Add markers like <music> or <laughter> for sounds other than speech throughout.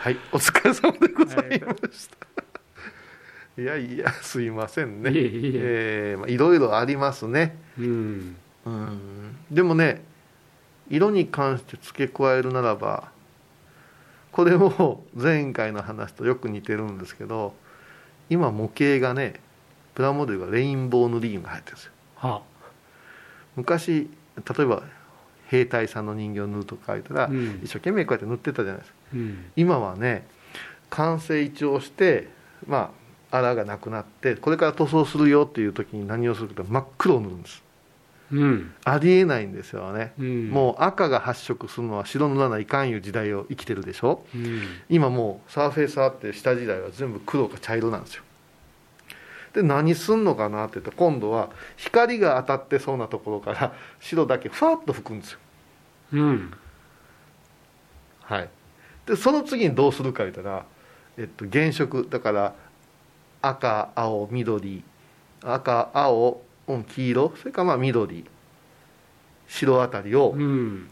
はい。お疲れ様でございました、い、やいやすいませんね。いえいえ。えーまあ、いろいろありますね。うん。うん。でもね色に関して付け加えるならばこれも <laughs> 前回の話とよく似てるんですけど今模型がねプラモデルがレインボー塗りが入ってるんですよ。は昔例えば兵隊さんの人形を塗るとか書いたら、うん。一生懸命こうやって塗ってたじゃないですか。うん。今はね完成一応してまあ荒がなくなってこれから塗装するよっていう時に何をするかと真っ黒を塗るんです。うん。ありえないんですよね、うん。もう赤が発色するのは白塗らないかんいう時代を生きてるでしょ。うん。今もうサーフェイサーって下時代は全部黒か茶色なんですよで何すんのかなって言ったら今度は光が当たってそうなところから <laughs> 白だけふわっと吹くんですよ。うん。はい。でその次にどうするか言ったら、えっと、原色だから赤青緑赤青、うん、黄色それからまあ緑白あたりをうん。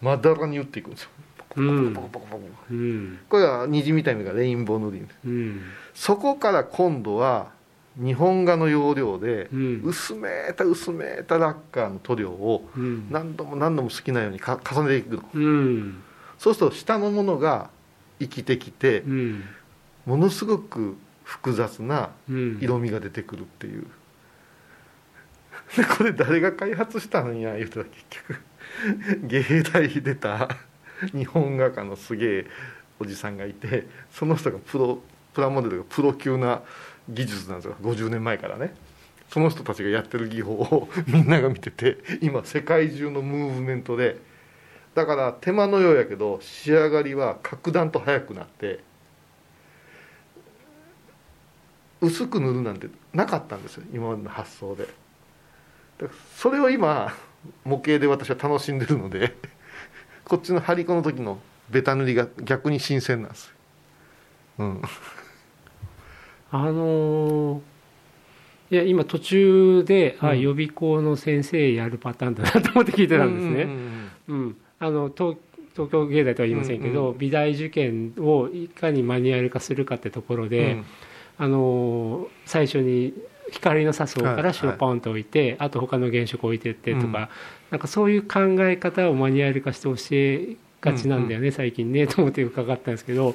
まだらに打っていくんですよ。うん。ポコポコポコポコうん。これは虹みたいなのがレインボー塗り。うん。そこから今度は日本画の要領でうん。薄めた薄めたラッカーの塗料をうん。何度も何度も好きなようにか重ねていくの。うん。そうすると下のものが生きてきてうん。ものすごく複雑なうん。色味が出てくるっていう。<laughs> でこれ誰が開発したんや言うたら結局。<laughs> 芸大出た日本画家のすげえおじさんがいてその人がプロプラモデルがプロ級な技術なんですよ。50年前からね。その人たちがやってる技法を <laughs> みんなが見てて今世界中のムーブメントで。だから手間のようやけど仕上がりは格段と早くなって薄く塗るなんてなかったんですよ。今までの発想で。だからそれを今模型で私は楽しんでるのでこっちの張り子の時のベタ塗りが逆に新鮮なんです、うん、あのーいや今途中で、あうん。予備校の先生やるパターンだなと思って聞いてたんですね、うんうん、あの東東京芸大とは言いませんけど、美大受験をいかにマニュアル化するかってところうんで、うん。あの最初に光の差す方から白ポンと置いて、あと他の原色置いてってとか、うん。なんかそういう考え方をマニュアル化して教えがちなんだよね、最近ねと思って伺ったんですけど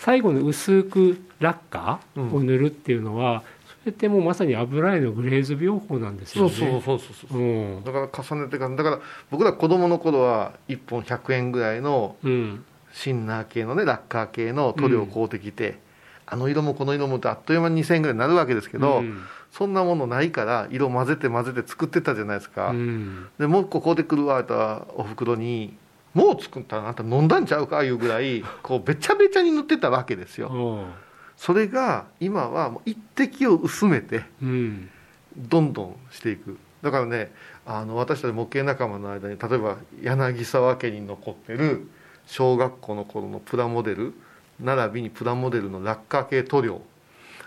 最後の薄くラッカーを塗るっていうのは、それってもうまさに油絵のグレーズ描法なんですよね。そうそうそうそううん。だから重ねてかだから僕ら子供の頃は1本100円ぐらいのうん。シンナー系のねラッカー系の塗料を買うてきて、あの色もこの色もってあっという間に2000円ぐらいになるわけですけど、うん。そんなものないから色混ぜて混ぜて作ってたじゃないですか、うん。でもう一個こうでくるわっておふくろに「もう作ったらあんた飲んだんちゃうか?」いうぐらいこうべちゃべちゃに塗ってたわけですよ。それが今はもう一滴を薄めてうん。どんどんしていく。だからねあの私たち模型仲間の間に例えば柳沢家に残ってる小学校の頃のプラモデル並びにプラモデルのラッカー系塗料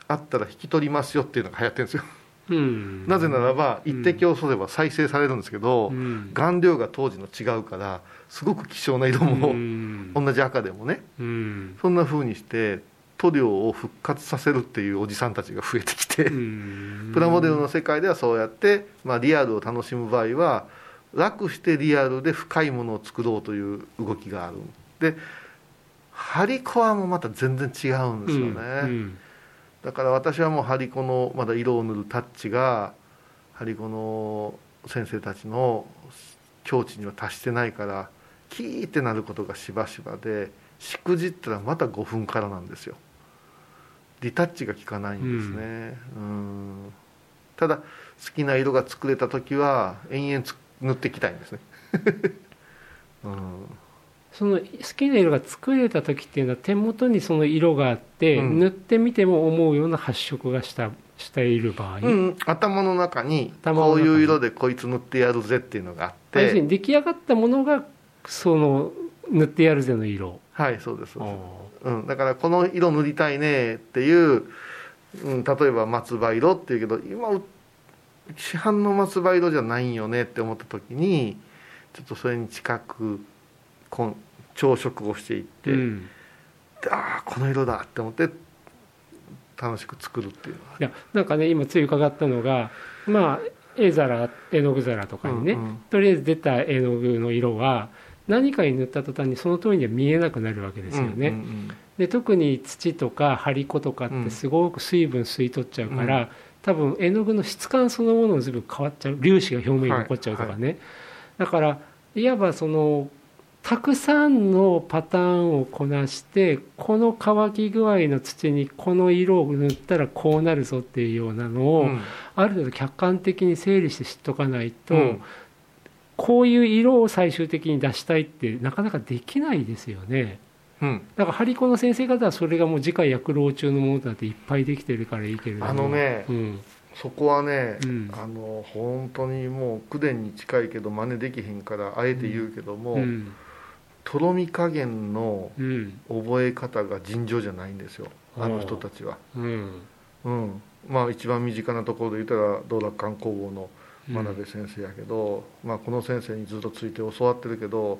あったら引き取りますよっていうのが流行ってるんですよ、うん。なぜならば一滴をそれば再生されるんですけど、うん。顔料が当時の違うからすごく希少な色も、うん。同じ赤でもね。うん。そんな風にして塗料を復活させるっていうおじさんたちが増えてきて、うん。プラモデルの世界ではそうやって、まあ、リアルを楽しむ場合は楽してリアルで深いものを作ろうという動きがある。でハリコアもまた全然違うんですよね、うんだから私はもうハリコのまだ色を塗るタッチがハリコの先生たちの境地には達してないからキーってなることがしばしばでしくじったらまた5分からなんですよ。リタッチが効かないんですね。うん。ただ好きな色が作れた時は延々塗っていきたいんですね。<laughs> うん。その好きな色が作れた時っていうのは手元にその色があって、うん。塗ってみても思うような発色がしたしている場合、うん、頭の中にこういう色でこいつ塗ってやるぜっていうのがあって。要するに出来上がったものがその塗ってやるぜの色。はいそうですそうん、だからこの色塗りたいねっていう、うん、例えば松葉色っていうけど今う市販の松葉色じゃないんよねって思った時にちょっとそれに近くこん調色をしていって、ーうん。でああこの色だって思って楽しく作るっていうのはいやなんかね今つい伺ったのがまあ絵皿絵の具皿とかにね、うんうん。とりあえず出た絵の具の色は何かに塗った途端にその通りには見えなくなるわけですよね、うんうんで特に土とか張り子とかってすごく水分吸い取っちゃうから、うん。多分絵の具の質感そのものも随分変わっちゃう。粒子が表面に残っちゃうとかね、だからいわばそのたくさんのパターンをこなしてこの乾き具合の土にこの色を塗ったらこうなるぞっていうようなのを、うん。ある程度客観的に整理して知っとかないと、うん。こういう色を最終的に出したいってなかなかできないですよね。うん。だから張り子の先生方はそれがもう次回薬老中のものだっていっぱいできてるからいいけれども。あのねうん。そこはね、うん。あの本当にもう口伝に近いけど真似できへんからあえて言うけども、うんとろみ加減のうん。覚え方が尋常じゃないんですよ。あの人たちは、うん。うん、まあ一番身近なところで言ったら道楽観工房の真鍋先生やけど、まあ、この先生にずっとついて教わってるけど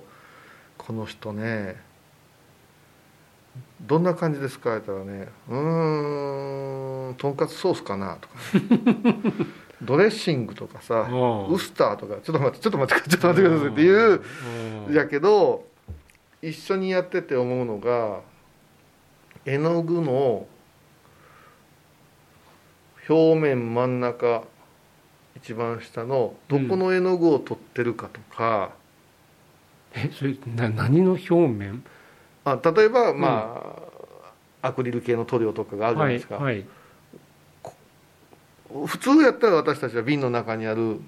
この人ねどんな感じですか?」って言ったらね「うーんとんかつソースかな」とか、<laughs> ドレッシングとかさウスターとか。ちょっと待ってちょっと待ってちょっと待ってくださいっていううん。やけど一緒にやってて思うのが絵の具の表面真ん中一番下のどこの絵の具を取ってるかとか、えそれな何の表面？あ例えばまあ、アクリル系の塗料とかがあるじゃなはいいですか、はい普通やったら私たちは瓶の中にある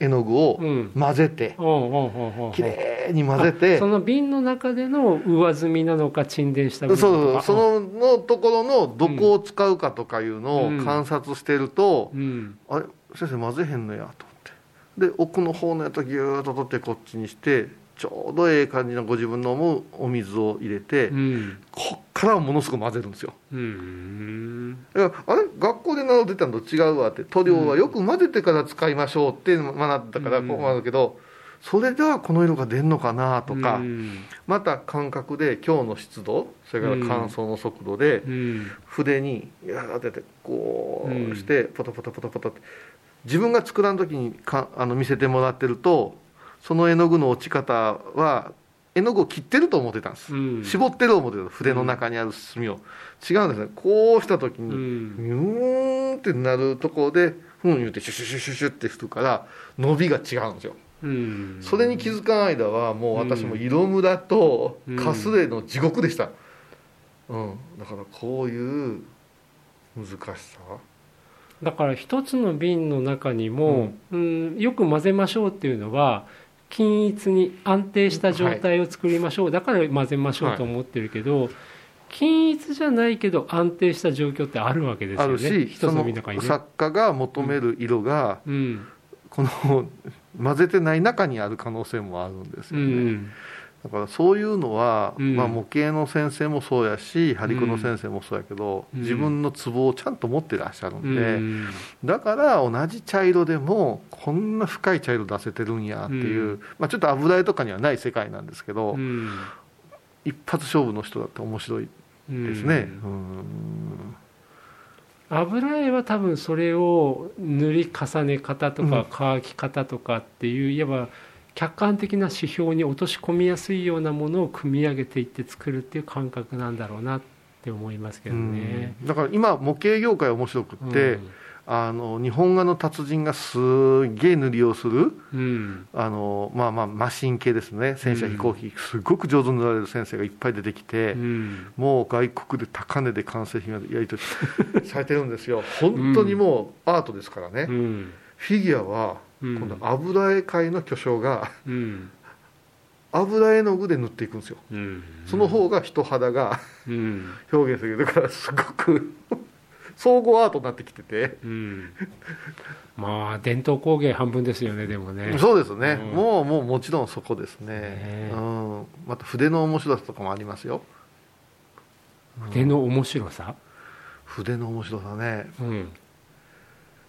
絵の具をうん。混ぜておうおうおうおうきれいに混ぜて。あその瓶の中での上積みなのか沈殿した部そうそうそののところのどこを使うかとかいうのをうん。観察してると、うん。あれ先生混ぜへんのやと思って。で奥の方のやつをギューッと取ってこっちにしてちょうどええ感じのご自分の思うお水を入れて、うん。こっからものすごく混ぜるんですよ。うん。だからあれ学校で習ってたのと違うわって塗料はよく混ぜてから使いましょうって学んだからうん。こうなるけど、それではこの色が出んのかなとか、うん。また感覚で今日の湿度それから乾燥の速度で、うん。筆にやーってこうしてポタポタポタポタって自分が作らん時にかあの見せてもらってるとその絵の具の落ち方は絵の具を切ってると思ってたんです、うん。絞ってる思ってた。筆の中にある墨を。違うんですね。こうした時うにん。ニューンってなるところでふん言うてシュシュシュシュシュって振るから伸びが違うんですよ。うんそれに気づかん間はもう私も色ムラとうん。かすれの地獄でした、うん。だからこういう難しさ。だから一つの瓶の中にも、うん。よく混ぜましょうっていうのは均一に安定した状態を作りましょう、だから混ぜましょうと思ってるけど、均一じゃないけど安定した状況ってあるわけですあるよね。一つしそのの瓶の中にね。作家が求める色がうんこの混ぜてない中にある可能性もあるんですうよね、んだからそういうのは、うん。まあ、模型の先生もそうやし張り子の先生もそうやけど、うん。自分のツボをちゃんと持ってらっしゃるうんで、ん。だから同じ茶色でもこんな深い茶色出せてるんやっていう、うん。まあ、ちょっと油絵とかにはない世界なんですけど、うん。一発勝負の人だって面白いですね。うん油絵は多分それを塗り重ね方とか乾き方とかっていういわば客観的な指標に落とし込みやすいようなものを組み上げていって作るっていう感覚なんだろうなって思いますけどね。うん。だから今模型業界面白くって、あの日本画の達人がすげえ塗りをするうん。あの、まあ、まあマシン系ですね。戦車飛行機、すごく上手に塗られる先生がいっぱい出てきて、うん。もう外国で高値で完成品がやり取りされてるんですよ。本当にもうアートですからね、うん。フィギュアは油絵界の巨匠がうん。油絵の具で塗っていくんですよ。うん。その方が人肌がうん。<laughs> 表現する。だからすごく総合アートになってきてて、うん。まあ伝統工芸半分ですよねでもね。そうですね、うん。もうもうもちろんそこですね。ねうん、また筆の面白さとかもありますよ。筆の面白さ？筆の面白さね。うん。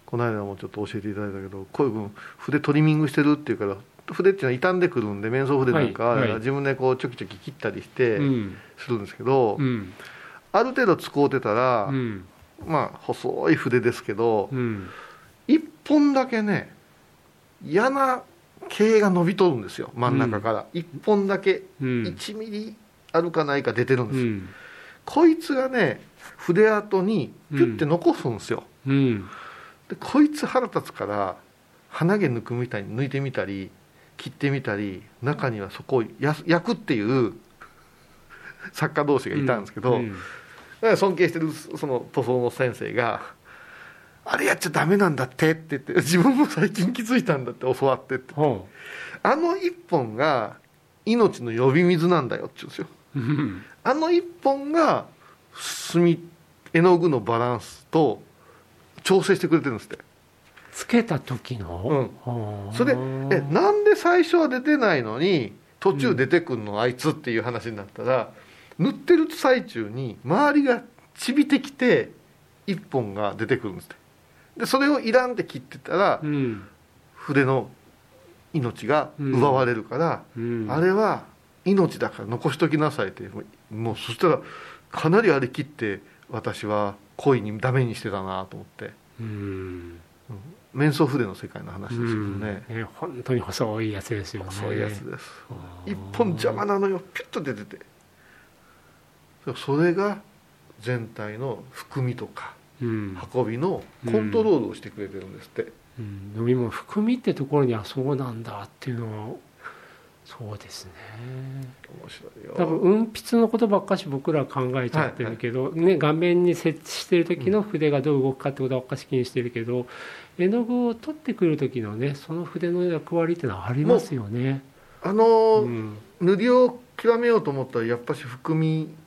この間もちょっと教えていただいたけどこういう筆トリミングしてるっていうから筆っていうのは傷んでくるんで面相筆なんか自分でこうちょきちょき切ったりしてうん。するんですけど、うん。ある程度使うてたら、うんまあ細い筆ですけど、うん。一本だけね嫌な毛が伸びとるんですよ真ん中から、一本だけうん。1ミリあるかないか出てるんですよ、うん。こいつがね筆跡にピュッて残すんですよ、うん。でこいつ腹立つから鼻毛抜くみたいに抜いてみたり切ってみたり中にはそこを焼くっていう作家同士がいたんですけど、うん。だか <laughs> ら尊敬してるその塗装の先生が「あれやっちゃダメなんだって」って言って自分も最近気づいたんだって教わってって。ほあの一本が命の呼び水なんだよって言うんですよ。ううん。あの一本が墨絵の具のバランスと調整してくれてるんですって。つけた時の、はあそれえなんで最初は出てないのに途中出てくんの、あいつっていう話になったら塗ってる最中に周りがちびてきて一本が出てくるんですって。でそれをいらんって切ってたらうん。筆の命が奪われるから、うん。あれは命だから残しときなさいってもうそしたらかなりありきって私は恋にダメにしてたなと思って。うん。面相筆の世界の話ですけどうん。ね、ね本当に細いやつですよね。細いやつです。一本邪魔なのよ。ピュッと出ててそれが全体の含みとかうん。運びのコントロールをしてくれてるんですって、うん、でも今含みってところにはそうなんだっていうのはそうですね。面白いよ。多分運筆のことばっかし僕らは考えちゃってるけど、ね、画面に設置してる時の筆がどう動くかってことばっかし気にしてるけど絵の具を取ってくる時のねその筆の役割っていうのはありますよね。あの塗りを極めようと思ったらやっぱし含みうん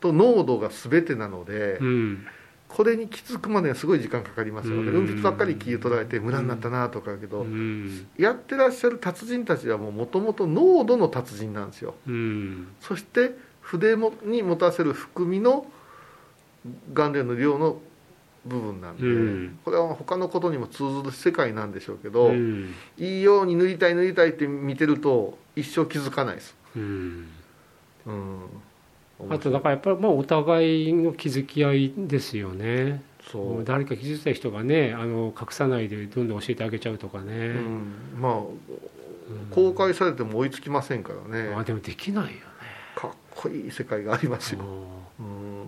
と濃度が全てなので、うん。これに気づくまではすごい時間かかりますよね、うん。運筆ばっかり気を取られて無駄になったなとかだけど、うん。やってらっしゃる達人たちはもともと濃度の達人なん。ですようん。そして筆もに持たせる含みの顔料の量の部分なん。で、うん。これは他のことにも通ずる世界なん。でしょうけど、うん。いいように塗りたい塗りたいって見てると一生気づかないです、うん。うん、あとだからやっぱりまあお互いの気づき合いですよね。そう、誰か気づいた人がねあの隠さないでどんどん教えてあげちゃうとかうね、ん、まあ公開されても追いつきませんからね、まあでもできないよね。かっこいい世界がありますよ、うん。うん。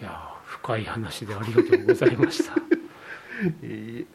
いや深い話でありがとうございました。<laughs> いい